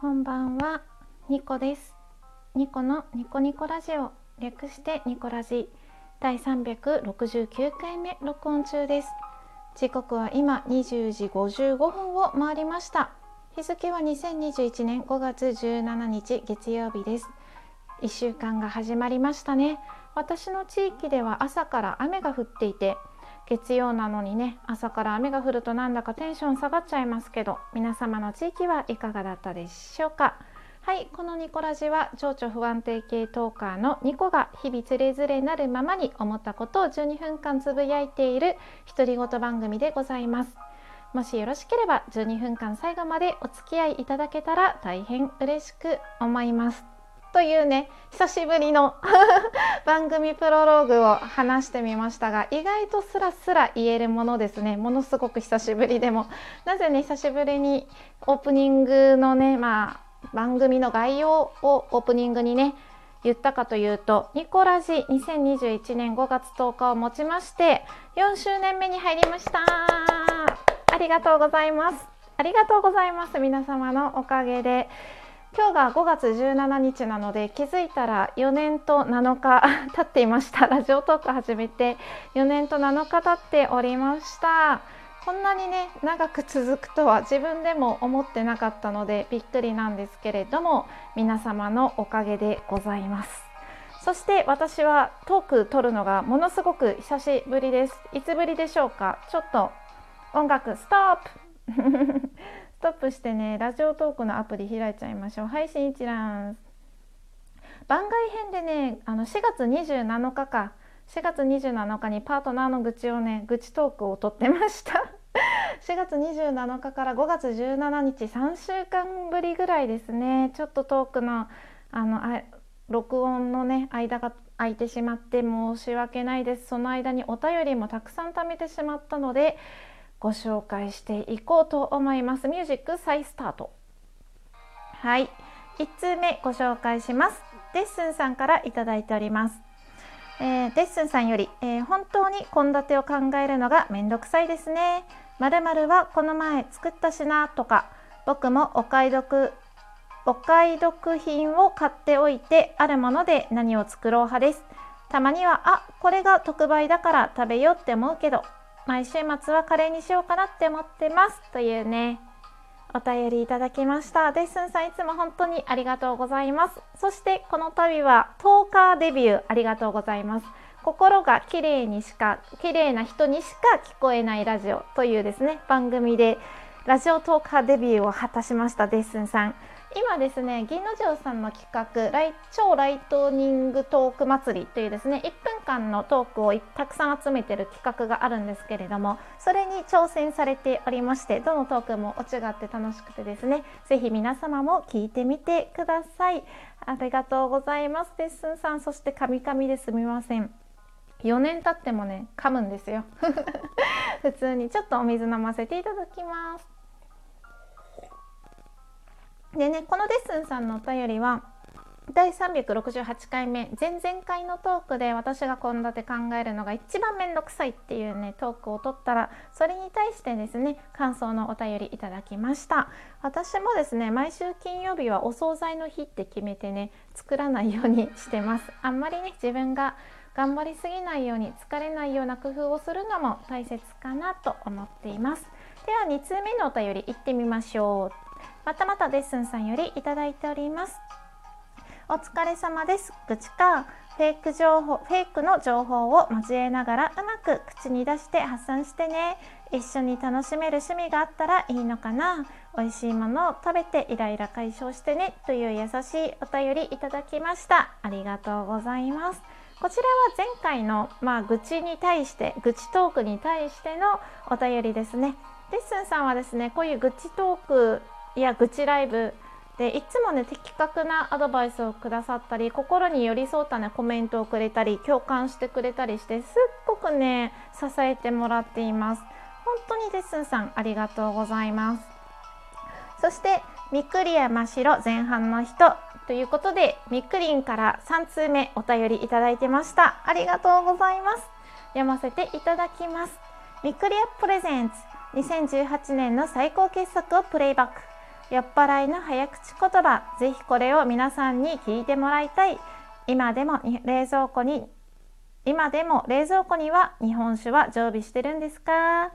こんばんは、ニコです。ニコのニコニコラジオ、略してニコラジ第369回目録音中です。時刻は今20時55分を回りました。日付は2021年5月17日月曜日です。1週間が始まりましたね。私の地域では朝から雨が降っていて、月曜なのにね朝から雨が降るとなんだかテンション下がっちゃいますけど皆様の地域はいかがだったでしょうか？はいこのニコラジは情緒不安定系トーカーのニコが日々つれづれなるままに思ったことを12分間つぶやいている独り言番組でございます。もしよろしければ12分間最後までお付き合いいただけたら大変嬉しく思います。というね久しぶりの 番組プロローグを話してみましたが意外とスラスラ言えるものですね。ものすごく久しぶりでも。なぜね久しぶりにオープニングのねまあ番組の概要をオープニングにね言ったかというとニコラジ2021年5月10日をもちまして4周年目に入りました。ありがとうございます。ありがとうございます皆様のおかげで。今日が5月17日なので気づいたら4年と7日 経っていました。ラジオトーク始めて4年と7日経っておりました。こんなにね長く続くとは自分でも思ってなかったのでびっくりなんですけれども皆様のおかげでございます。そして私はトーク撮るのがものすごく久しぶりです。いつぶりでしょうか？ちょっと音楽ストップ。ストップしてねラジオトークのアプリ開いちゃいましょう。配信一覧番外編でねあの4月27日か。4月27日にパートナーの愚痴をね愚痴トークを撮ってました。4月27日から5月17日3週間ぶりぐらいですね。ちょっとトークのあのあ録音のね間が空いてしまって申し訳ないです。その間にお便りもたくさん貯めてしまったのでご紹介していこうと思います。ミュージック再スタート。はい。1通目ご紹介します。デッスンさんからいただいております、えー、デッスンさんより、えー、本当に献立を考えるのがめんどくさいですね。まるまるはこの前作ったしなとか僕もお買い得お買い得品を買っておいてあるもので何を作ろう派です。たまにはあこれが特売だから食べようって思うけど毎週末はカレーにしようかなって思ってます。というねお便りいただきました。デッスンさんいつも本当にありがとうございます。そしてこの度は10日デビューありがとうございます。心が綺麗にしか綺麗な人にしか聞こえないラジオというですね番組でラジオトーカーデビューを果たしましたデッスンさん。今ですね銀の城さんの企画ライ超ライトニングトーク祭りというですね1分間のトークをたくさん集めてる企画があるんですけれどもそれに挑戦されておりましてどのトークもお違って楽しくてですねぜひ皆様も聞いてみてください。ありがとうございます。デッスンさんそしてカミカミですみません。4年経ってもね噛むんですよ。普通にちょっとお水飲ませていただきます。でねこのデッスンさんのお便りは第368回目前々回のトークで私が献立考えるのが一番めんどくさいっていうねトークを取ったらそれに対してですね感想のお便りいただきました。私もですね毎週金曜日はお惣菜の日って決めてね作らないようにしてます。あんまりね自分が頑張りすぎないように疲れないような工夫をするのも大切かなと思っています。では2通目のお便りいってみましょう。またまたデッスンさんよりいただいております。お疲れ様です。愚痴かフェイク情報フェイクの情報を交えながらうまく口に出して発散してね。一緒に楽しめる趣味があったらいいのかな。美味しいものを食べてイライラ解消してね。という優しいお便りいただきました。ありがとうございます。こちらは前回の、まあ、愚痴に対して愚痴トークに対してのお便りですね。デッスンさんはですねこういう愚痴トークいや愚痴ライブ。でいつもね的確なアドバイスをくださったり心に寄り添ったねコメントをくれたり共感してくれたりしてすっごくね支えてもらっています。本当にデッスンさんありがとうございます。そしてみっくりや真っ白前半の人ということでみっくりんから3通目お便りいただいてました。ありがとうございます。読ませていただきます。みっくりアプレゼンツ2018年の最高傑作をプレイバック。酔っ払いの早口言葉。ぜひこれを皆さんに聞いてもらいたい。今でも冷蔵庫に今でも冷蔵庫には日本酒は常備してるんですか？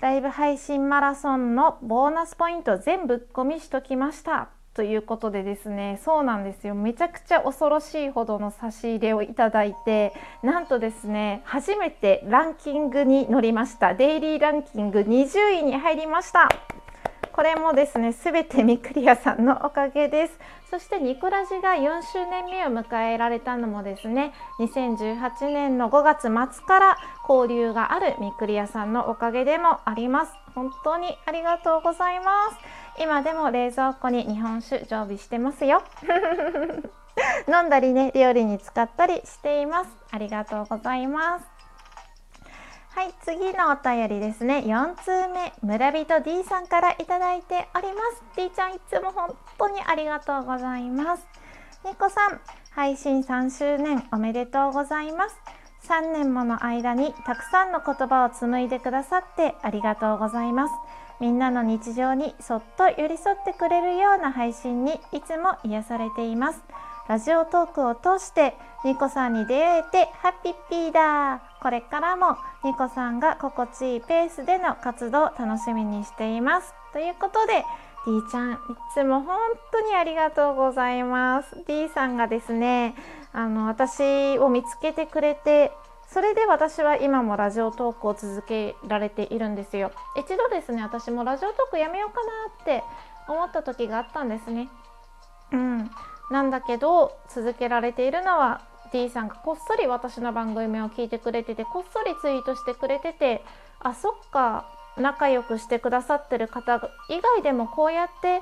ライブ配信マラソンのボーナスポイント全ぶっ込みしときました。ということでですねそうなんですよ。めちゃくちゃ恐ろしいほどの差し入れをいただいてなんとですね初めてランキングに乗りました。デイリーランキング20位に入りました。これもですねすべてミクリアさんのおかげです。そしてニコラジが4周年目を迎えられたのもですね2018年の5月末から交流があるミクリアさんのおかげでもあります。本当にありがとうございます。今でも冷蔵庫に日本酒常備してますよ。飲んだりね料理に使ったりしています。ありがとうございます。はい次のお便りですね。4通目村人 D さんからいただいております。D ちゃんいつも本当にありがとうございます。ニコさん配信3周年おめでとうございます。3年もの間にたくさんの言葉を紡いでくださってありがとうございます。みんなの日常にそっと寄り添ってくれるような配信にいつも癒されています。ラジオトークを通してニコさんに出会えてハッピーピーだ。これからもニコさんが心地いいペースでの活動を楽しみにしています。ということで D ちゃんいつも本当にありがとうございます。D さんがですねあの私を見つけてくれてそれで私は今もラジオトークを続けられているんですよ。一度ですね私もラジオトークやめようかなって思った時があったんですね。うん。なんだけど続けられているのは D さんがこっそり私の番組を聞いてくれててこっそりツイートしてくれててあそっか仲良くしてくださってる方以外でもこうやって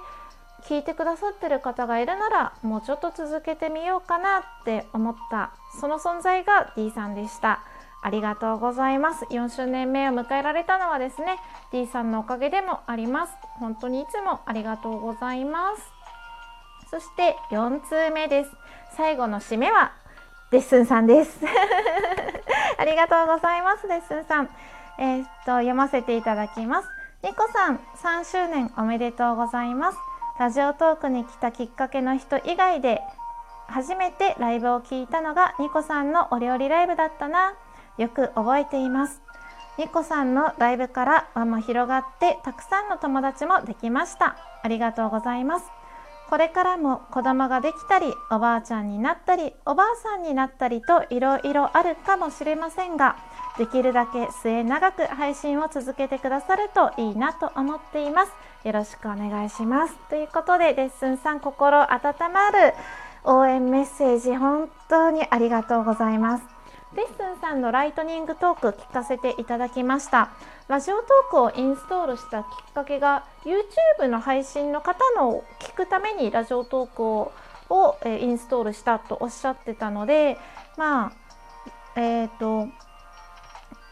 聞いてくださってる方がいるならもうちょっと続けてみようかなって思ったその存在が D さんでした。ありがとうございます。4周年目を迎えられたのはですね D さんのおかげでもあります。本当にいつもありがとうございます。そして4通目です。最後の締めはデッスンさんです。ありがとうございますデッスンさん。えー、っと読ませていただきます。ニコさん3周年おめでとうございます。ラジオトークに来たきっかけの人以外で初めてライブを聞いたのがニコさんのお料理ライブだったな。よく覚えています。ニコさんのライブから輪も広がってたくさんの友達もできました。ありがとうございます。これからも子供ができたりおばあちゃんになったりおばあさんになったりといろいろあるかもしれませんができるだけ末永く配信を続けてくださるといいなと思っています。よろしくお願いします。ということでレッスンさん心温まる応援メッセージ本当にありがとうございます。レッスンさんのライトニングトーク聞かせていただきました。ラジオトークをインストールしたきっかけが YouTube の配信の方の聞くためにラジオトークをを、インストールしたとおっしゃってたのでまあえっ、ー、と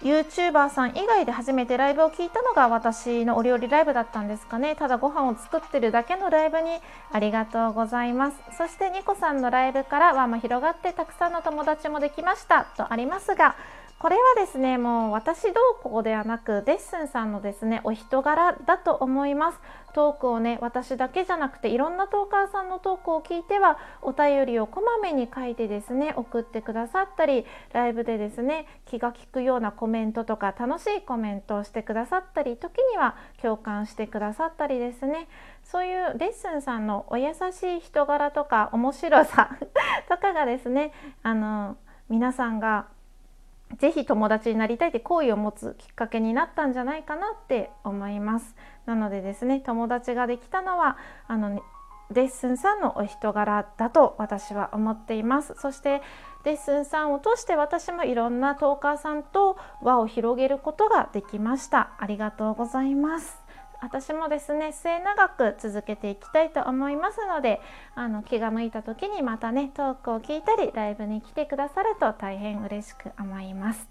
YouTuber さん以外で初めてライブを聞いたのが私のお料理ライブだったんですかね。ただご飯を作ってるだけのライブにありがとうございます。そしてニコさんのライブからはま広がってたくさんの友達もできました。とありますがこれはですねもう私どうこうではなくデッスンさんのですねお人柄だと思います。トークをね私だけじゃなくていろんなトーカーさんのトークを聞いてはお便りをこまめに書いてですね送ってくださったりライブでですね気が利くようなコメントとか楽しいコメントをしてくださったり時には共感してくださったりですね。そういうレッスンさんのお優しい人柄とか面白さ とかがですねあの皆さんがぜひ友達になりたいって好意を持つきっかけになったんじゃないかなって思います。なのでですね友達ができたのはあのデッスンさんのお人柄だと私は思っています。そしてデッスンさんを通して私もいろんなトーカーさんと輪を広げることができました。ありがとうございます。私もですね末永く続けていきたいと思いますのであの気が向いた時にまたねトークを聞いたりライブに来てくださると大変嬉しく思います。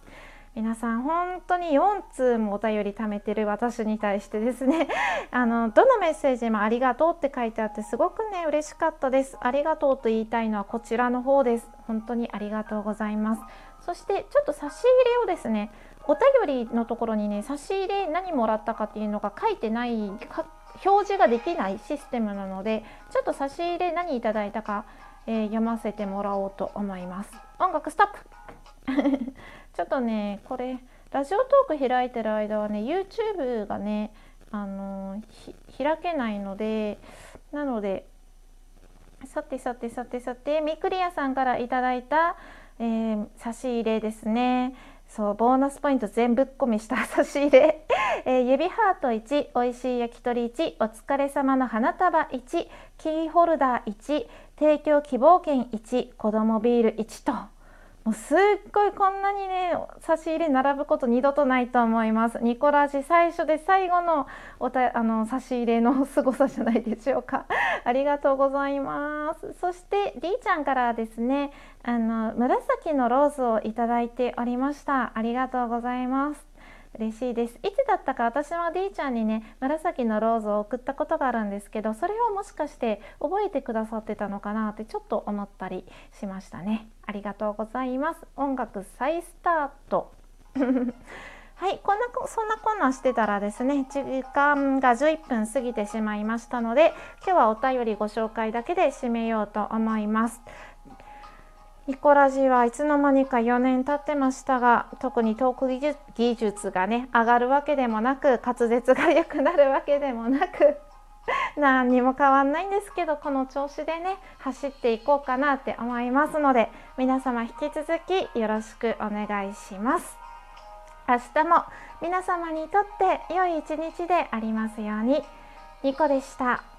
皆さん本当に4通もお便り貯めてる私に対してですね あのどのメッセージもありがとうって書いてあってすごくね嬉しかったです。ありがとうと言いたいのはこちらの方です。本当にありがとうございます。そしてちょっと差し入れをですねお便りのところにね差し入れ何もらったかっていうのが書いてない表示ができないシステムなのでちょっと差し入れ何いただいたか、えー、読ませてもらおうと思います。音楽ストップ。ちょっとねこれラジオトーク開いてる間はね YouTube がねあの開けないのでなのでさてさてさてさてみくりやさんからいただいた、えー、差し入れですね。そうボーナスポイント全ぶっ込みした差し入れ、えー、指ハート1おいしい焼き鳥1お疲れ様の花束1キーホルダー1提供希望券1子供ビール1と。もうすっごいこんなにね差し入れ並ぶこと二度とないと思います。ニコラジ最初で最後のおたあの差し入れの凄さじゃないでしょうか。ありがとうございます。そして D ちゃんからですねあの紫のローズをいただいておりました。ありがとうございます。嬉しいです。いつだったか私は D ちゃんにね紫のローズを送ったことがあるんですけどそれをもしかして覚えてくださってたのかなってちょっと思ったりしましたね。ありがとうございます。音楽再スタート。はいこんなそんなこんなしてたらですね時間が11分過ぎてしまいましたので今日はお便りご紹介だけで締めようと思います。ニコラジはいつの間にか4年経ってましたが特にトーク技術がね上がるわけでもなく滑舌が良くなるわけでもなく 何にも変わんないんですけどこの調子でね走っていこうかなって思いますので皆様引き続きよろしくお願いします明日も皆様にとって良い一日でありますようにニコでした。